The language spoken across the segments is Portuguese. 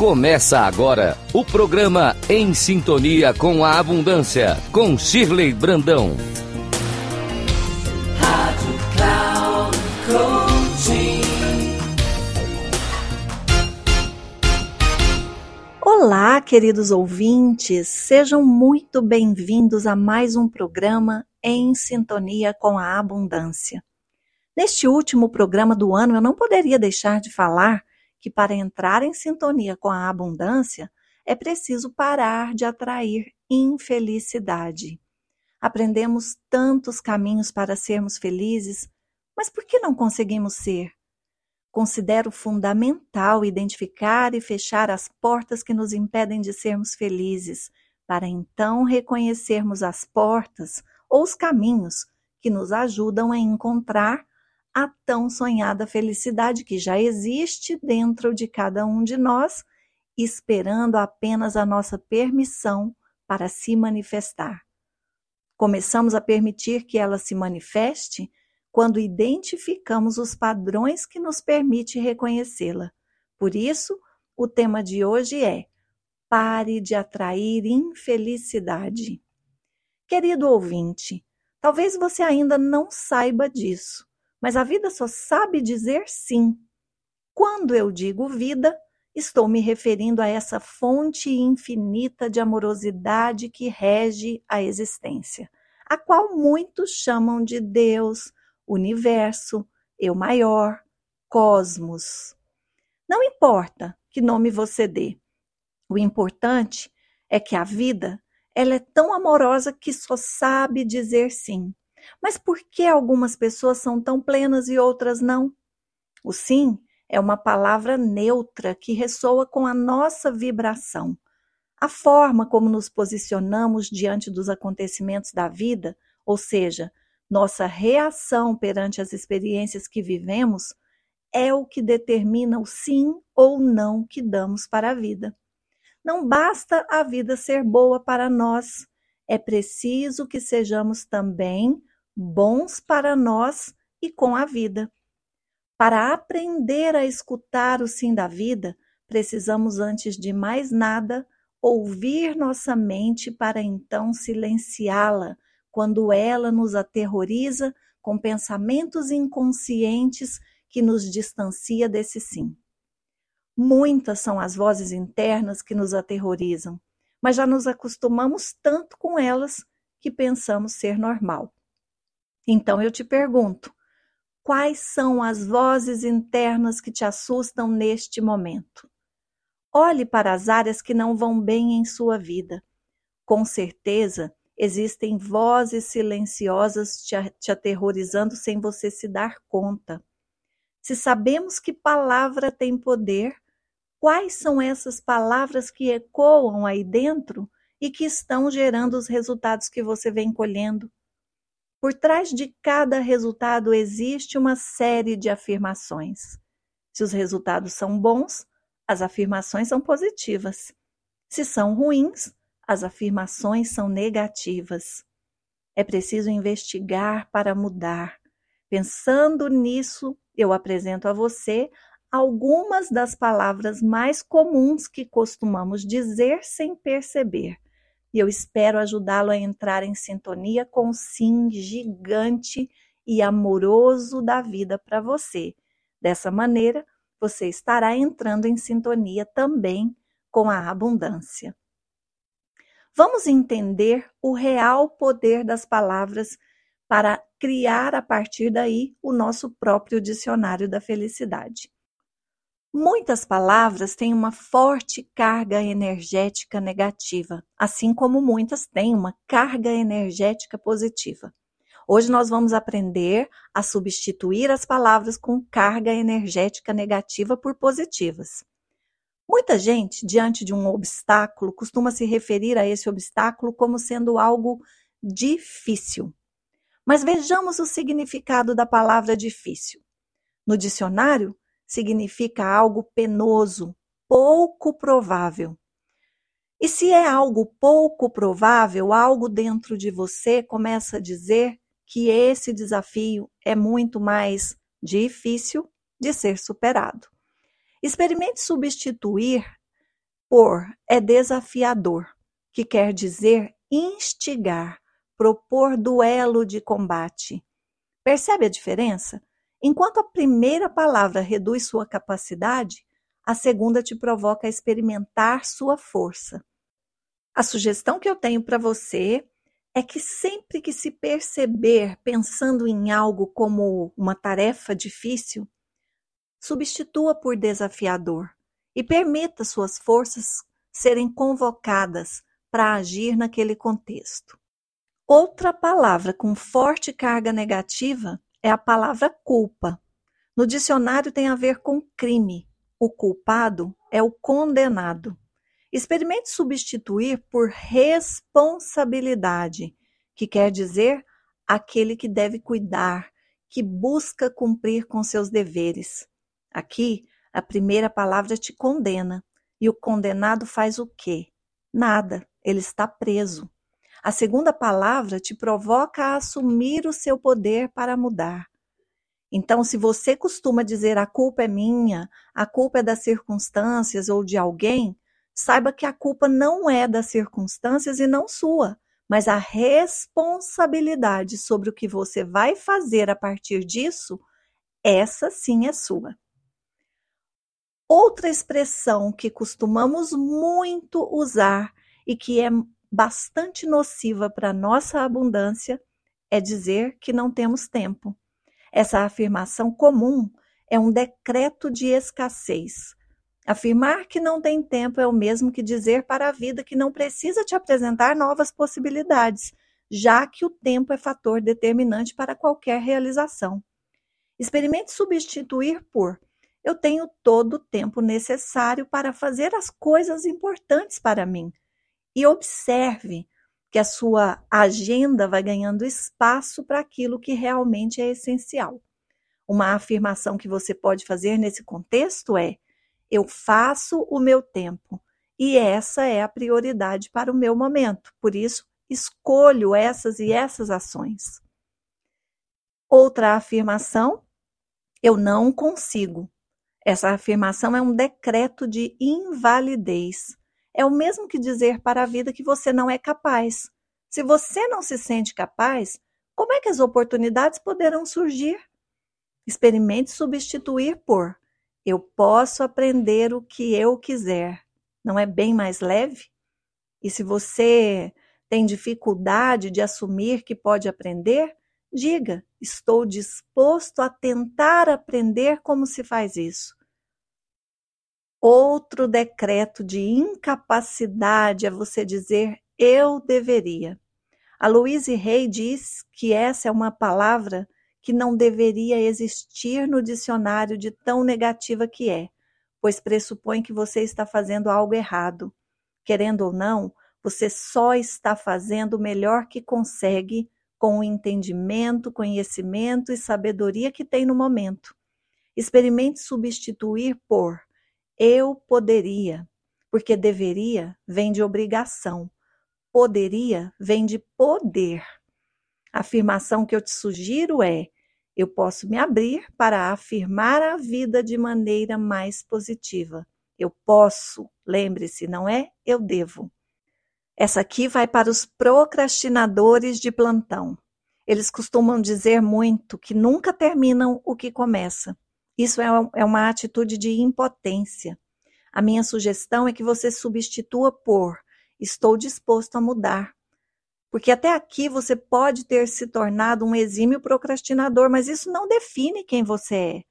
Começa agora o programa Em Sintonia com a Abundância, com Shirley Brandão. Rádio Cloud Olá, queridos ouvintes, sejam muito bem-vindos a mais um programa Em Sintonia com a Abundância. Neste último programa do ano, eu não poderia deixar de falar que para entrar em sintonia com a abundância é preciso parar de atrair infelicidade. Aprendemos tantos caminhos para sermos felizes, mas por que não conseguimos ser? Considero fundamental identificar e fechar as portas que nos impedem de sermos felizes, para então reconhecermos as portas ou os caminhos que nos ajudam a encontrar a tão sonhada felicidade que já existe dentro de cada um de nós, esperando apenas a nossa permissão para se manifestar. Começamos a permitir que ela se manifeste quando identificamos os padrões que nos permite reconhecê-la. Por isso, o tema de hoje é Pare de atrair infelicidade. Querido ouvinte, talvez você ainda não saiba disso, mas a vida só sabe dizer sim. Quando eu digo vida, estou me referindo a essa fonte infinita de amorosidade que rege a existência, a qual muitos chamam de Deus, universo, eu maior, cosmos. Não importa que nome você dê. O importante é que a vida, ela é tão amorosa que só sabe dizer sim. Mas por que algumas pessoas são tão plenas e outras não? O sim é uma palavra neutra que ressoa com a nossa vibração. A forma como nos posicionamos diante dos acontecimentos da vida, ou seja, nossa reação perante as experiências que vivemos, é o que determina o sim ou não que damos para a vida. Não basta a vida ser boa para nós, é preciso que sejamos também bons para nós e com a vida. Para aprender a escutar o sim da vida, precisamos, antes de mais nada, ouvir nossa mente para então silenciá-la quando ela nos aterroriza com pensamentos inconscientes que nos distancia desse sim. Muitas são as vozes internas que nos aterrorizam, mas já nos acostumamos tanto com elas que pensamos ser normal. Então eu te pergunto: quais são as vozes internas que te assustam neste momento? Olhe para as áreas que não vão bem em sua vida. Com certeza, existem vozes silenciosas te, te aterrorizando sem você se dar conta. Se sabemos que palavra tem poder, quais são essas palavras que ecoam aí dentro e que estão gerando os resultados que você vem colhendo? Por trás de cada resultado existe uma série de afirmações. Se os resultados são bons, as afirmações são positivas. Se são ruins, as afirmações são negativas. É preciso investigar para mudar. Pensando nisso, eu apresento a você algumas das palavras mais comuns que costumamos dizer sem perceber e eu espero ajudá-lo a entrar em sintonia com o sim gigante e amoroso da vida para você. Dessa maneira, você estará entrando em sintonia também com a abundância. Vamos entender o real poder das palavras para criar a partir daí o nosso próprio dicionário da felicidade. Muitas palavras têm uma forte carga energética negativa, assim como muitas têm uma carga energética positiva. Hoje nós vamos aprender a substituir as palavras com carga energética negativa por positivas. Muita gente, diante de um obstáculo, costuma se referir a esse obstáculo como sendo algo difícil. Mas vejamos o significado da palavra difícil. No dicionário, significa algo penoso, pouco provável. E se é algo pouco provável, algo dentro de você começa a dizer que esse desafio é muito mais difícil de ser superado. Experimente substituir Por é desafiador, que quer dizer instigar, propor duelo de combate. Percebe a diferença? Enquanto a primeira palavra reduz sua capacidade, a segunda te provoca a experimentar sua força. A sugestão que eu tenho para você é que sempre que se perceber pensando em algo como uma tarefa difícil, substitua por desafiador e permita suas forças serem convocadas para agir naquele contexto. Outra palavra com forte carga negativa é a palavra culpa. No dicionário tem a ver com crime. O culpado é o condenado. Experimente substituir por responsabilidade, que quer dizer aquele que deve cuidar, que busca cumprir com seus deveres. Aqui, a primeira palavra te condena, e o condenado faz o quê? Nada, ele está preso. A segunda palavra te provoca a assumir o seu poder para mudar. Então, se você costuma dizer a culpa é minha, a culpa é das circunstâncias ou de alguém, saiba que a culpa não é das circunstâncias e não sua, mas a responsabilidade sobre o que você vai fazer a partir disso, essa sim é sua. Outra expressão que costumamos muito usar e que é bastante nociva para nossa abundância é dizer que não temos tempo. Essa afirmação comum é um decreto de escassez. Afirmar que não tem tempo é o mesmo que dizer para a vida que não precisa te apresentar novas possibilidades, já que o tempo é fator determinante para qualquer realização. Experimente substituir por eu tenho todo o tempo necessário para fazer as coisas importantes para mim. E observe que a sua agenda vai ganhando espaço para aquilo que realmente é essencial. Uma afirmação que você pode fazer nesse contexto é: eu faço o meu tempo e essa é a prioridade para o meu momento. Por isso, escolho essas e essas ações. Outra afirmação: eu não consigo. Essa afirmação é um decreto de invalidez. É o mesmo que dizer para a vida que você não é capaz. Se você não se sente capaz, como é que as oportunidades poderão surgir? Experimente substituir por eu posso aprender o que eu quiser. Não é bem mais leve? E se você tem dificuldade de assumir que pode aprender, diga: estou disposto a tentar aprender como se faz isso. Outro decreto de incapacidade é você dizer eu deveria. A Louise Hay diz que essa é uma palavra que não deveria existir no dicionário de tão negativa que é, pois pressupõe que você está fazendo algo errado. Querendo ou não, você só está fazendo o melhor que consegue com o entendimento, conhecimento e sabedoria que tem no momento. Experimente substituir por eu poderia, porque deveria vem de obrigação, poderia vem de poder. A afirmação que eu te sugiro é: eu posso me abrir para afirmar a vida de maneira mais positiva. Eu posso, lembre-se, não é eu devo. Essa aqui vai para os procrastinadores de plantão. Eles costumam dizer muito que nunca terminam o que começa. Isso é, é uma atitude de impotência. A minha sugestão é que você substitua por estou disposto a mudar. Porque até aqui você pode ter se tornado um exímio procrastinador, mas isso não define quem você é.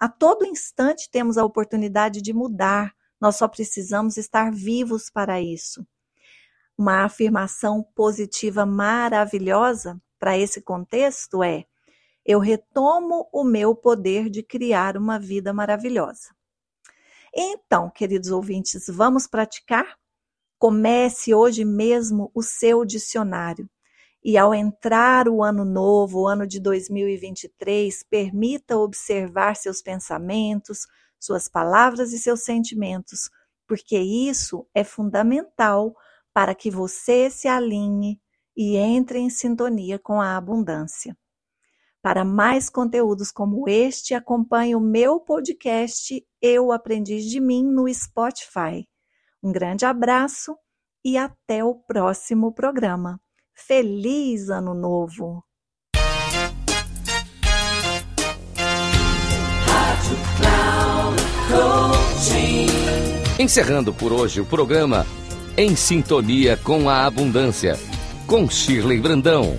A todo instante temos a oportunidade de mudar, nós só precisamos estar vivos para isso. Uma afirmação positiva maravilhosa para esse contexto é: eu retomo o meu poder de criar uma vida maravilhosa. Então, queridos ouvintes, vamos praticar? Comece hoje mesmo o seu dicionário. E ao entrar o ano novo, o ano de 2023, permita observar seus pensamentos, suas palavras e seus sentimentos, porque isso é fundamental para que você se alinhe e entre em sintonia com a abundância. Para mais conteúdos como este, acompanhe o meu podcast Eu Aprendi de Mim no Spotify. Um grande abraço e até o próximo programa. Feliz Ano Novo! Encerrando por hoje o programa Em Sintonia com a Abundância, com Shirley Brandão.